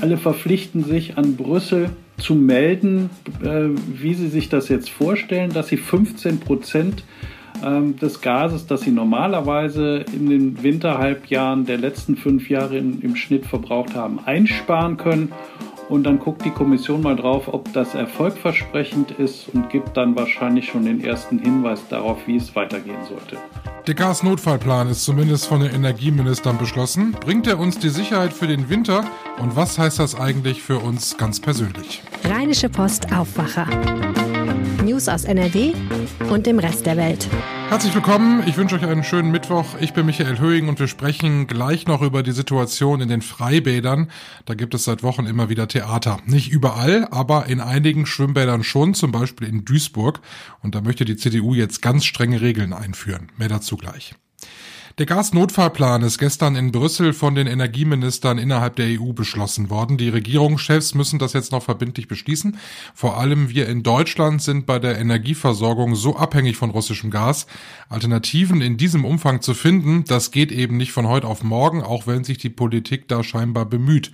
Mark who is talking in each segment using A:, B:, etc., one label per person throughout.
A: Alle verpflichten sich an Brüssel zu melden, äh, wie sie sich das jetzt vorstellen, dass sie 15 Prozent ähm, des Gases, das sie normalerweise in den Winterhalbjahren der letzten fünf Jahre im Schnitt verbraucht haben, einsparen können. Und dann guckt die Kommission mal drauf, ob das erfolgversprechend ist und gibt dann wahrscheinlich schon den ersten Hinweis darauf, wie es weitergehen sollte.
B: Der Gasnotfallplan ist zumindest von den Energieministern beschlossen. Bringt er uns die Sicherheit für den Winter? Und was heißt das eigentlich für uns ganz persönlich?
C: Rheinische Post Aufwacher. News aus NRW und dem Rest der Welt.
B: Herzlich willkommen, ich wünsche euch einen schönen Mittwoch. Ich bin Michael Höhing und wir sprechen gleich noch über die Situation in den Freibädern. Da gibt es seit Wochen immer wieder Theater. Nicht überall, aber in einigen Schwimmbädern schon, zum Beispiel in Duisburg. Und da möchte die CDU jetzt ganz strenge Regeln einführen. Mehr dazu gleich. Der Gasnotfallplan ist gestern in Brüssel von den Energieministern innerhalb der EU beschlossen worden. Die Regierungschefs müssen das jetzt noch verbindlich beschließen. Vor allem wir in Deutschland sind bei der Energieversorgung so abhängig von russischem Gas. Alternativen in diesem Umfang zu finden, das geht eben nicht von heute auf morgen, auch wenn sich die Politik da scheinbar bemüht.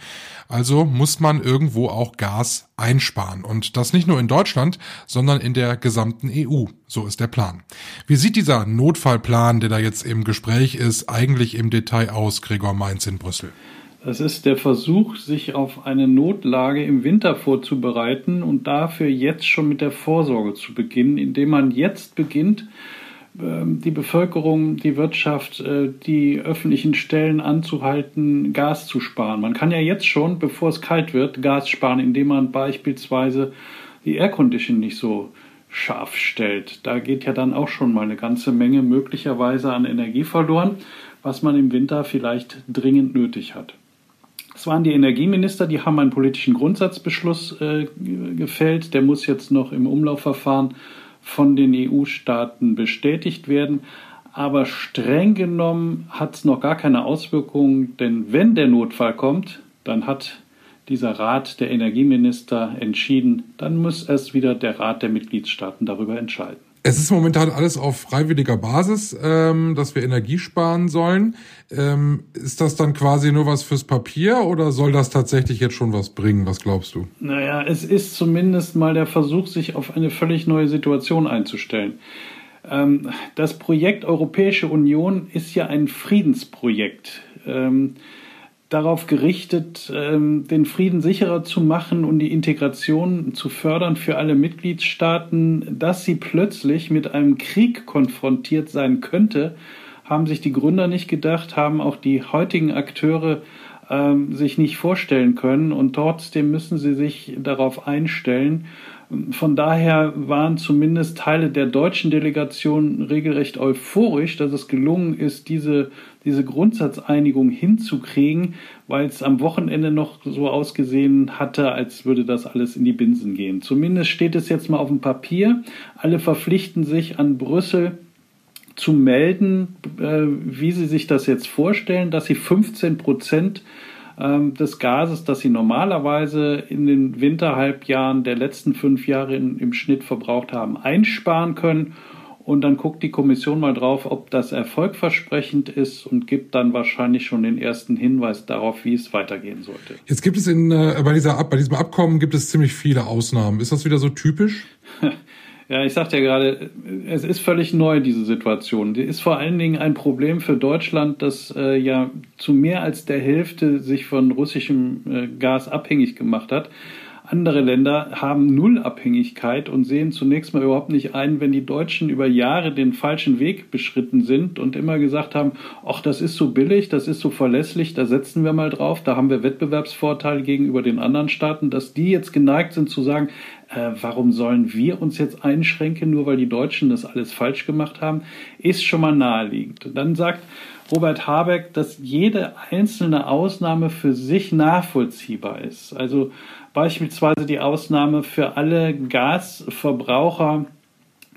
B: Also muss man irgendwo auch Gas einsparen. Und das nicht nur in Deutschland, sondern in der gesamten EU. So ist der Plan. Wie sieht dieser Notfallplan, der da jetzt im Gespräch ist, eigentlich im Detail aus, Gregor Mainz in Brüssel?
A: Das ist der Versuch, sich auf eine Notlage im Winter vorzubereiten und dafür jetzt schon mit der Vorsorge zu beginnen, indem man jetzt beginnt, ähm, die Bevölkerung, die Wirtschaft, äh, die öffentlichen Stellen anzuhalten, Gas zu sparen. Man kann ja jetzt schon, bevor es kalt wird, Gas sparen, indem man beispielsweise die Aircondition nicht so scharf stellt. Da geht ja dann auch schon mal eine ganze Menge möglicherweise an Energie verloren, was man im Winter vielleicht dringend nötig hat. Es waren die Energieminister, die haben einen politischen Grundsatzbeschluss äh, gefällt. Der muss jetzt noch im Umlaufverfahren von den EU-Staaten bestätigt werden. Aber streng genommen hat es noch gar keine Auswirkungen, denn wenn der Notfall kommt, dann hat dieser Rat der Energieminister entschieden, dann muss erst wieder der Rat der Mitgliedstaaten darüber entscheiden.
B: Es ist momentan alles auf freiwilliger Basis, ähm, dass wir Energie sparen sollen. Ähm, ist das dann quasi nur was fürs Papier oder soll das tatsächlich jetzt schon was bringen? Was glaubst du?
A: Naja, es ist zumindest mal der Versuch, sich auf eine völlig neue Situation einzustellen. Ähm, das Projekt Europäische Union ist ja ein Friedensprojekt. Darauf gerichtet, ähm, den Frieden sicherer zu machen und die Integration zu fördern für alle Mitgliedstaaten, dass sie plötzlich mit einem Krieg konfrontiert sein könnte, haben sich die Gründer nicht gedacht, haben auch die heutigen Akteure ähm, sich nicht vorstellen können und trotzdem müssen sie sich darauf einstellen. Von daher waren zumindest Teile der deutschen Delegation regelrecht euphorisch, dass es gelungen ist, diese, diese Grundsatzeinigung hinzukriegen, weil es am Wochenende noch so ausgesehen hatte, als würde das alles in die Binsen gehen. Zumindest steht es jetzt mal auf dem Papier. Alle verpflichten sich an Brüssel zu melden, äh, wie sie sich das jetzt vorstellen, dass sie 15 Prozent ähm, des Gases, das sie normalerweise in den Winterhalbjahren der letzten fünf Jahre in, im Schnitt verbraucht haben, einsparen können. Und dann guckt die Kommission mal drauf, ob das erfolgversprechend ist und gibt dann wahrscheinlich schon den ersten Hinweis darauf, wie es weitergehen sollte.
B: Jetzt gibt es in, äh, bei, dieser, bei diesem Abkommen gibt es ziemlich viele Ausnahmen. Ist das wieder so typisch?
A: Ja, ich sagte ja gerade, es ist völlig neu, diese Situation. Die ist vor allen Dingen ein Problem für Deutschland, das äh, ja zu mehr als der Hälfte sich von russischem äh, Gas abhängig gemacht hat. Andere Länder haben Nullabhängigkeit und sehen zunächst mal überhaupt nicht ein, wenn die Deutschen über Jahre den falschen Weg beschritten sind und immer gesagt haben, ach, das ist so billig, das ist so verlässlich, da setzen wir mal drauf, da haben wir Wettbewerbsvorteil gegenüber den anderen Staaten, dass die jetzt geneigt sind zu sagen, äh, warum sollen wir uns jetzt einschränken, nur weil die Deutschen das alles falsch gemacht haben, ist schon mal naheliegend. Und dann sagt Robert Habeck, dass jede einzelne Ausnahme für sich nachvollziehbar ist. Also beispielsweise die Ausnahme für alle Gasverbraucher,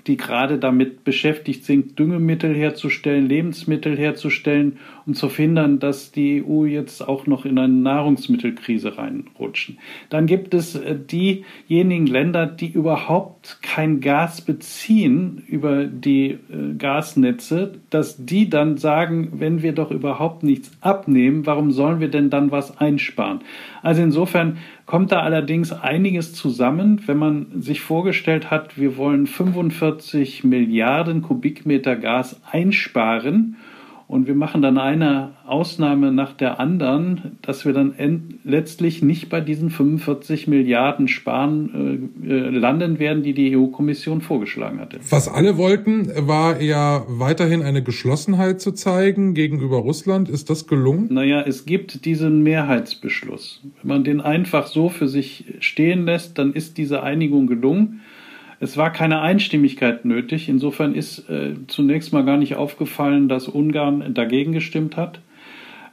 A: die gerade damit beschäftigt sind, Düngemittel herzustellen, Lebensmittel herzustellen, um zu verhindern, dass die EU jetzt auch noch in eine Nahrungsmittelkrise reinrutschen. Dann gibt es äh, diejenigen Länder, die überhaupt kein Gas beziehen über die äh, Gasnetze, dass die dann sagen, wenn wir doch überhaupt nichts abnehmen, warum sollen wir denn dann was einsparen? Also insofern kommt da allerdings einiges zusammen, wenn man sich vorgestellt hat, wir wollen 45 Milliarden Kubikmeter Gas einsparen und wir machen dann eine Ausnahme nach der anderen, dass wir dann letztlich nicht bei diesen 45 Milliarden Sparen äh, äh, landen werden, die die EU-Kommission vorgeschlagen hatte.
B: Was alle wollten, war ja weiterhin eine Geschlossenheit zu zeigen gegenüber Russland. Ist das gelungen?
A: Naja, es gibt diesen Mehrheitsbeschluss. Wenn man den einfach so für sich stehen lässt, dann ist diese Einigung gelungen. Es war keine Einstimmigkeit nötig. Insofern ist äh, zunächst mal gar nicht aufgefallen, dass Ungarn dagegen gestimmt hat.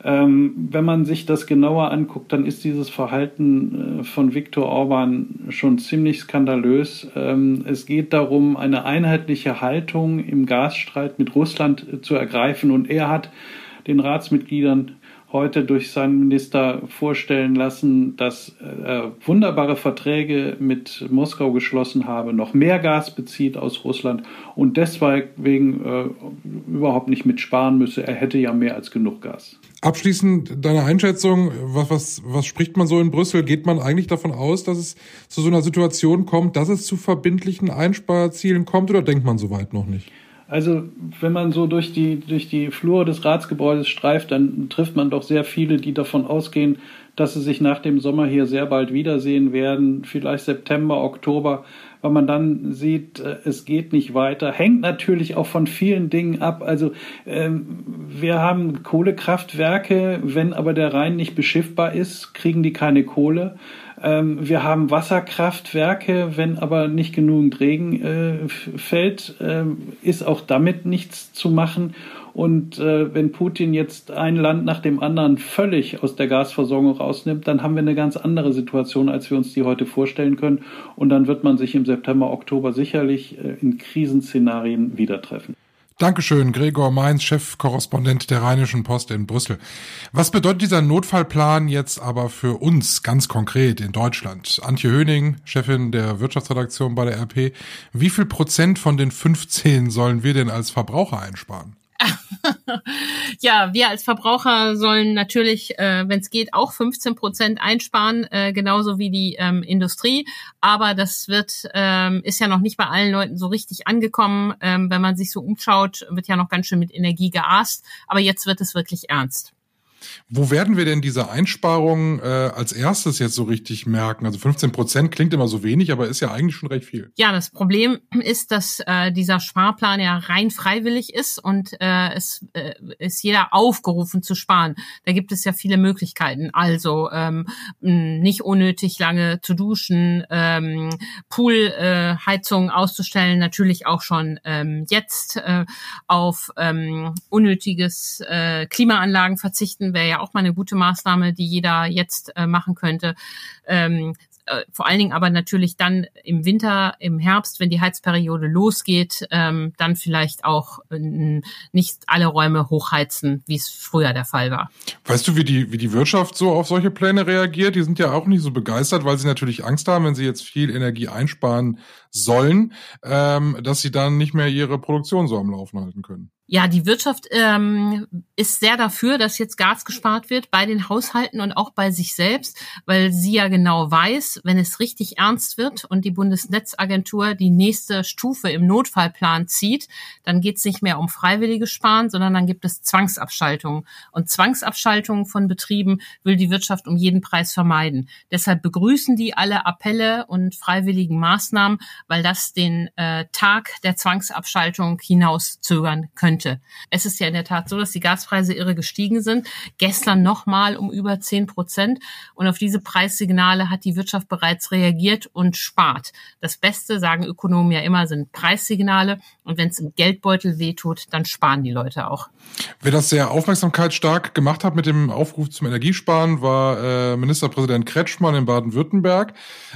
A: Ähm, wenn man sich das genauer anguckt, dann ist dieses Verhalten äh, von Viktor Orban schon ziemlich skandalös. Ähm, es geht darum, eine einheitliche Haltung im Gasstreit mit Russland äh, zu ergreifen und er hat den Ratsmitgliedern heute durch seinen Minister vorstellen lassen, dass er wunderbare Verträge mit Moskau geschlossen habe, noch mehr Gas bezieht aus Russland und deswegen äh, überhaupt nicht mitsparen müsse. Er hätte ja mehr als genug Gas.
B: Abschließend deine Einschätzung, was, was, was spricht man so in Brüssel? Geht man eigentlich davon aus, dass es zu so einer Situation kommt, dass es zu verbindlichen Einsparzielen kommt oder denkt man soweit noch nicht?
A: Also, wenn man so durch die, durch die Flur des Ratsgebäudes streift, dann trifft man doch sehr viele, die davon ausgehen, dass sie sich nach dem Sommer hier sehr bald wiedersehen werden, vielleicht September, Oktober, weil man dann sieht, äh, es geht nicht weiter. Hängt natürlich auch von vielen Dingen ab. Also ähm, wir haben Kohlekraftwerke, wenn aber der Rhein nicht beschiffbar ist, kriegen die keine Kohle. Ähm, wir haben Wasserkraftwerke, wenn aber nicht genügend Regen äh, fällt, äh, ist auch damit nichts zu machen. Und äh, wenn Putin jetzt ein Land nach dem anderen völlig aus der Gasversorgung rausnimmt, dann haben wir eine ganz andere Situation, als wir uns die heute vorstellen können. Und dann wird man sich im September, Oktober sicherlich äh, in Krisenszenarien wieder treffen.
B: Dankeschön, Gregor Mainz, Chefkorrespondent der Rheinischen Post in Brüssel. Was bedeutet dieser Notfallplan jetzt aber für uns ganz konkret in Deutschland? Antje Höning, Chefin der Wirtschaftsredaktion bei der RP. Wie viel Prozent von den 15 sollen wir denn als Verbraucher einsparen?
D: ja, wir als Verbraucher sollen natürlich, äh, wenn es geht, auch 15 Prozent einsparen, äh, genauso wie die ähm, Industrie. Aber das wird ähm, ist ja noch nicht bei allen Leuten so richtig angekommen. Ähm, wenn man sich so umschaut, wird ja noch ganz schön mit Energie geaßt. Aber jetzt wird es wirklich ernst.
B: Wo werden wir denn diese Einsparungen äh, als erstes jetzt so richtig merken? Also 15 Prozent klingt immer so wenig, aber ist ja eigentlich schon recht viel.
D: Ja, das Problem ist, dass äh, dieser Sparplan ja rein freiwillig ist und äh, es äh, ist jeder aufgerufen zu sparen. Da gibt es ja viele Möglichkeiten. Also ähm, nicht unnötig lange zu duschen, ähm, Poolheizung äh, auszustellen, natürlich auch schon ähm, jetzt äh, auf ähm, unnötiges äh, Klimaanlagen verzichten wäre ja auch mal eine gute Maßnahme, die jeder jetzt äh, machen könnte. Ähm, äh, vor allen Dingen aber natürlich dann im Winter, im Herbst, wenn die Heizperiode losgeht, ähm, dann vielleicht auch äh, nicht alle Räume hochheizen, wie es früher der Fall war.
B: Weißt du, wie die, wie die Wirtschaft so auf solche Pläne reagiert? Die sind ja auch nicht so begeistert, weil sie natürlich Angst haben, wenn sie jetzt viel Energie einsparen sollen, ähm, dass sie dann nicht mehr ihre Produktion so am Laufen halten können.
D: Ja, die Wirtschaft ähm, ist sehr dafür, dass jetzt Gas gespart wird bei den Haushalten und auch bei sich selbst, weil sie ja genau weiß, wenn es richtig ernst wird und die Bundesnetzagentur die nächste Stufe im Notfallplan zieht, dann geht es nicht mehr um freiwillige Sparen, sondern dann gibt es Zwangsabschaltungen. Und Zwangsabschaltungen von Betrieben will die Wirtschaft um jeden Preis vermeiden. Deshalb begrüßen die alle Appelle und freiwilligen Maßnahmen, weil das den äh, Tag der Zwangsabschaltung hinauszögern könnte könnte. Es ist ja in der Tat so, dass die Gaspreise irre gestiegen sind. Gestern nochmal um über zehn Prozent. Und auf diese Preissignale hat die Wirtschaft bereits reagiert und spart. Das Beste, sagen Ökonomen ja immer, sind Preissignale. Und wenn es im Geldbeutel wehtut, dann sparen die Leute auch.
B: Wer das sehr aufmerksamkeitsstark gemacht hat mit dem Aufruf zum Energiesparen, war äh, Ministerpräsident Kretschmann in Baden-Württemberg.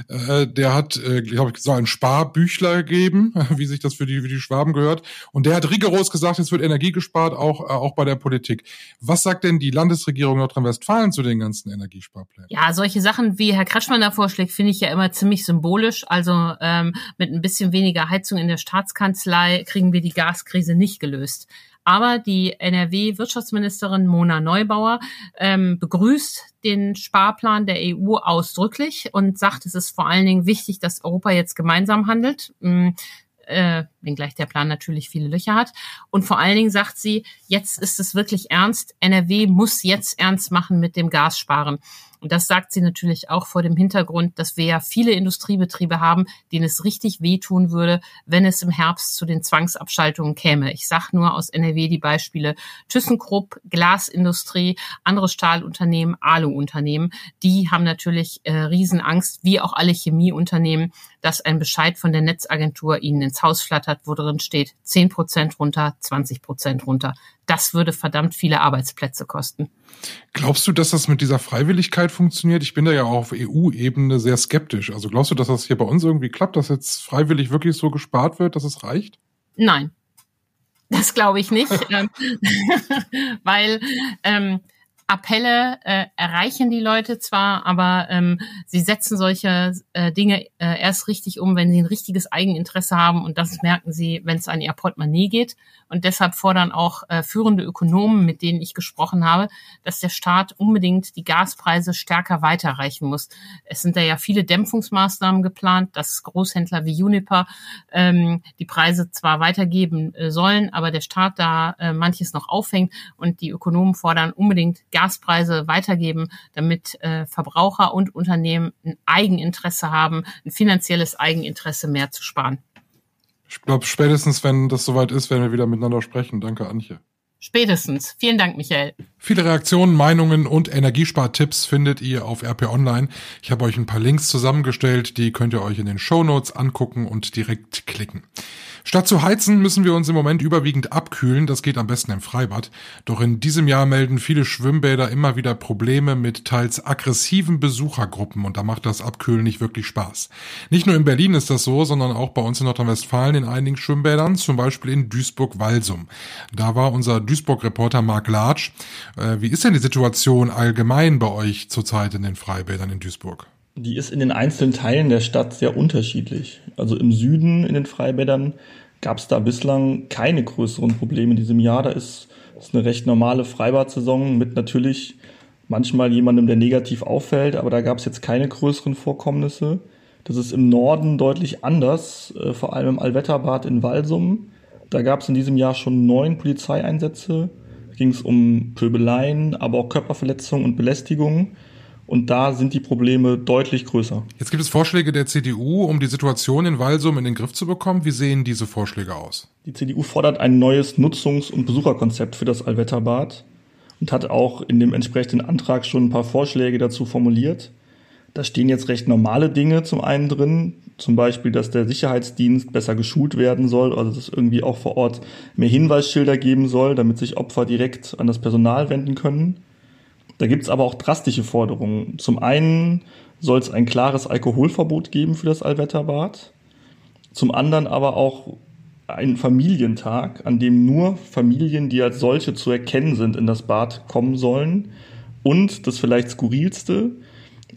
B: Äh, der hat, äh, glaube ich, so ein Sparbüchler gegeben, wie sich das für die, für die Schwaben gehört. Und der hat rigoros gesagt, es wird Energie gespart, auch, äh, auch bei der Politik. Was sagt denn die Landesregierung Nordrhein-Westfalen zu den ganzen Energiesparplänen?
D: Ja, solche Sachen, wie Herr Kretschmann da vorschlägt, finde ich ja immer ziemlich symbolisch. Also ähm, mit ein bisschen weniger Heizung in der Staatskanzlei kriegen wir die Gaskrise nicht gelöst. Aber die NRW-Wirtschaftsministerin Mona Neubauer ähm, begrüßt den Sparplan der EU ausdrücklich und sagt, es ist vor allen Dingen wichtig, dass Europa jetzt gemeinsam handelt. Äh, wenngleich der Plan natürlich viele Löcher hat. Und vor allen Dingen sagt sie, jetzt ist es wirklich ernst. NRW muss jetzt ernst machen mit dem Gassparen. Und das sagt sie natürlich auch vor dem Hintergrund, dass wir ja viele Industriebetriebe haben, denen es richtig wehtun würde, wenn es im Herbst zu den Zwangsabschaltungen käme. Ich sage nur aus NRW die Beispiele ThyssenKrupp, Glasindustrie, andere Stahlunternehmen, Aluunternehmen. Die haben natürlich äh, Riesenangst, wie auch alle Chemieunternehmen, dass ein Bescheid von der Netzagentur ihnen ins Haus flattert, wo drin steht 10 Prozent runter, 20 Prozent runter. Das würde verdammt viele Arbeitsplätze kosten.
B: Glaubst du, dass das mit dieser Freiwilligkeit funktioniert? Ich bin da ja auch auf EU-Ebene sehr skeptisch. Also glaubst du, dass das hier bei uns irgendwie klappt, dass jetzt freiwillig wirklich so gespart wird, dass es reicht?
D: Nein, das glaube ich nicht, ähm, weil ähm, Appelle äh, erreichen die Leute zwar, aber ähm, sie setzen solche äh, Dinge äh, erst richtig um, wenn sie ein richtiges Eigeninteresse haben und das merken sie, wenn es an ihr Portemonnaie geht. Und deshalb fordern auch äh, führende Ökonomen, mit denen ich gesprochen habe, dass der Staat unbedingt die Gaspreise stärker weiterreichen muss. Es sind da ja viele Dämpfungsmaßnahmen geplant, dass Großhändler wie Uniper ähm, die Preise zwar weitergeben äh, sollen, aber der Staat da äh, manches noch aufhängt und die Ökonomen fordern unbedingt Gaspreise weitergeben, damit äh, Verbraucher und Unternehmen ein Eigeninteresse haben, ein finanzielles Eigeninteresse mehr zu sparen.
B: Ich glaube, spätestens, wenn das soweit ist, werden wir wieder miteinander sprechen. Danke, Antje.
D: Spätestens. Vielen Dank, Michael.
B: Viele Reaktionen, Meinungen und Energiespartipps findet ihr auf RP Online. Ich habe euch ein paar Links zusammengestellt, die könnt ihr euch in den Show Notes angucken und direkt klicken. Statt zu heizen, müssen wir uns im Moment überwiegend abkühlen. Das geht am besten im Freibad. Doch in diesem Jahr melden viele Schwimmbäder immer wieder Probleme mit teils aggressiven Besuchergruppen und da macht das Abkühlen nicht wirklich Spaß. Nicht nur in Berlin ist das so, sondern auch bei uns in Nordrhein-Westfalen in einigen Schwimmbädern, zum Beispiel in Duisburg-Walsum. Da war unser Duisburg-Reporter Marc Latsch. Äh, wie ist denn die Situation allgemein bei euch zurzeit in den Freibädern in Duisburg?
E: Die ist in den einzelnen Teilen der Stadt sehr unterschiedlich. Also im Süden in den Freibädern gab es da bislang keine größeren Probleme in diesem Jahr. Da ist, ist eine recht normale Freibad-Saison mit natürlich manchmal jemandem, der negativ auffällt, aber da gab es jetzt keine größeren Vorkommnisse. Das ist im Norden deutlich anders, äh, vor allem im Allwetterbad in Walsum. Da gab es in diesem Jahr schon neun Polizeieinsätze. Da ging es um Pöbeleien, aber auch Körperverletzungen und Belästigungen. Und da sind die Probleme deutlich größer.
B: Jetzt gibt es Vorschläge der CDU, um die Situation in Walsum in den Griff zu bekommen. Wie sehen diese Vorschläge aus?
E: Die CDU fordert ein neues Nutzungs- und Besucherkonzept für das Allwetterbad und hat auch in dem entsprechenden Antrag schon ein paar Vorschläge dazu formuliert. Da stehen jetzt recht normale Dinge zum einen drin, zum Beispiel, dass der Sicherheitsdienst besser geschult werden soll, also dass es irgendwie auch vor Ort mehr Hinweisschilder geben soll, damit sich Opfer direkt an das Personal wenden können. Da gibt es aber auch drastische Forderungen. Zum einen soll es ein klares Alkoholverbot geben für das Allwetterbad. Zum anderen aber auch einen Familientag, an dem nur Familien, die als solche zu erkennen sind, in das Bad kommen sollen. Und das vielleicht skurrilste,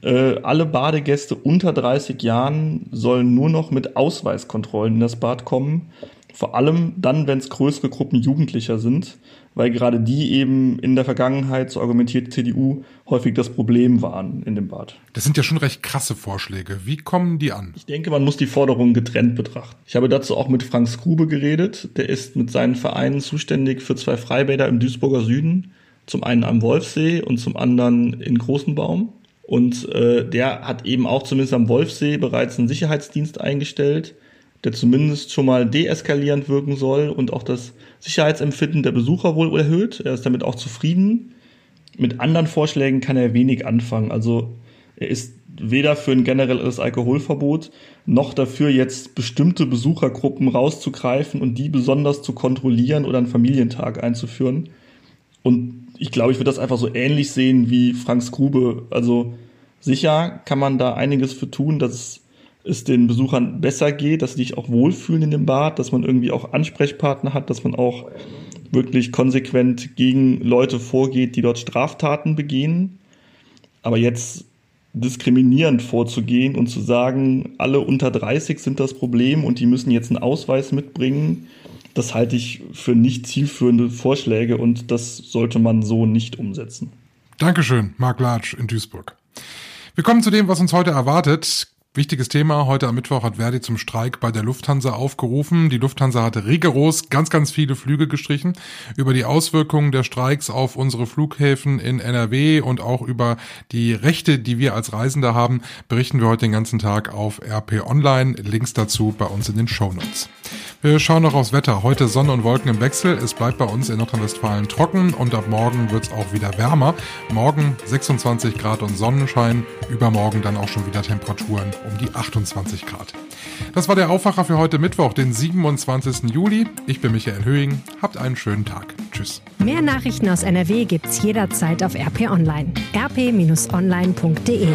E: äh, alle Badegäste unter 30 Jahren sollen nur noch mit Ausweiskontrollen in das Bad kommen. Vor allem dann, wenn es größere Gruppen Jugendlicher sind weil gerade die eben in der Vergangenheit, so argumentiert die CDU, häufig das Problem waren in dem Bad.
B: Das sind ja schon recht krasse Vorschläge. Wie kommen die an?
E: Ich denke, man muss die Forderungen getrennt betrachten. Ich habe dazu auch mit Frank Skrube geredet. Der ist mit seinen Vereinen zuständig für zwei Freibäder im Duisburger Süden. Zum einen am Wolfsee und zum anderen in Großenbaum. Und äh, der hat eben auch zumindest am Wolfsee bereits einen Sicherheitsdienst eingestellt der zumindest schon mal deeskalierend wirken soll und auch das Sicherheitsempfinden der Besucher wohl erhöht. Er ist damit auch zufrieden. Mit anderen Vorschlägen kann er wenig anfangen. Also er ist weder für ein generelles Alkoholverbot noch dafür, jetzt bestimmte Besuchergruppen rauszugreifen und die besonders zu kontrollieren oder einen Familientag einzuführen. Und ich glaube, ich würde das einfach so ähnlich sehen wie Franks Grube. Also sicher kann man da einiges für tun, dass es den Besuchern besser geht, dass sie sich auch wohlfühlen in dem Bad, dass man irgendwie auch Ansprechpartner hat, dass man auch wirklich konsequent gegen Leute vorgeht, die dort Straftaten begehen. Aber jetzt diskriminierend vorzugehen und zu sagen, alle unter 30 sind das Problem und die müssen jetzt einen Ausweis mitbringen, das halte ich für nicht zielführende Vorschläge und das sollte man so nicht umsetzen.
B: Dankeschön, Marc Latsch in Duisburg. Wir kommen zu dem, was uns heute erwartet. Wichtiges Thema. Heute am Mittwoch hat Verdi zum Streik bei der Lufthansa aufgerufen. Die Lufthansa hatte rigoros ganz, ganz viele Flüge gestrichen. Über die Auswirkungen der Streiks auf unsere Flughäfen in NRW und auch über die Rechte, die wir als Reisende haben, berichten wir heute den ganzen Tag auf RP Online. Links dazu bei uns in den Show Notes. Wir schauen noch aufs Wetter. Heute Sonne und Wolken im Wechsel. Es bleibt bei uns in Nordrhein-Westfalen trocken und ab morgen wird es auch wieder wärmer. Morgen 26 Grad und Sonnenschein. Übermorgen dann auch schon wieder Temperaturen um die 28 Grad. Das war der Aufwacher für heute Mittwoch, den 27. Juli. Ich bin Michael Höhing. Habt einen schönen Tag. Tschüss.
C: Mehr Nachrichten aus NRW gibt's jederzeit auf RP Online. rp-online.de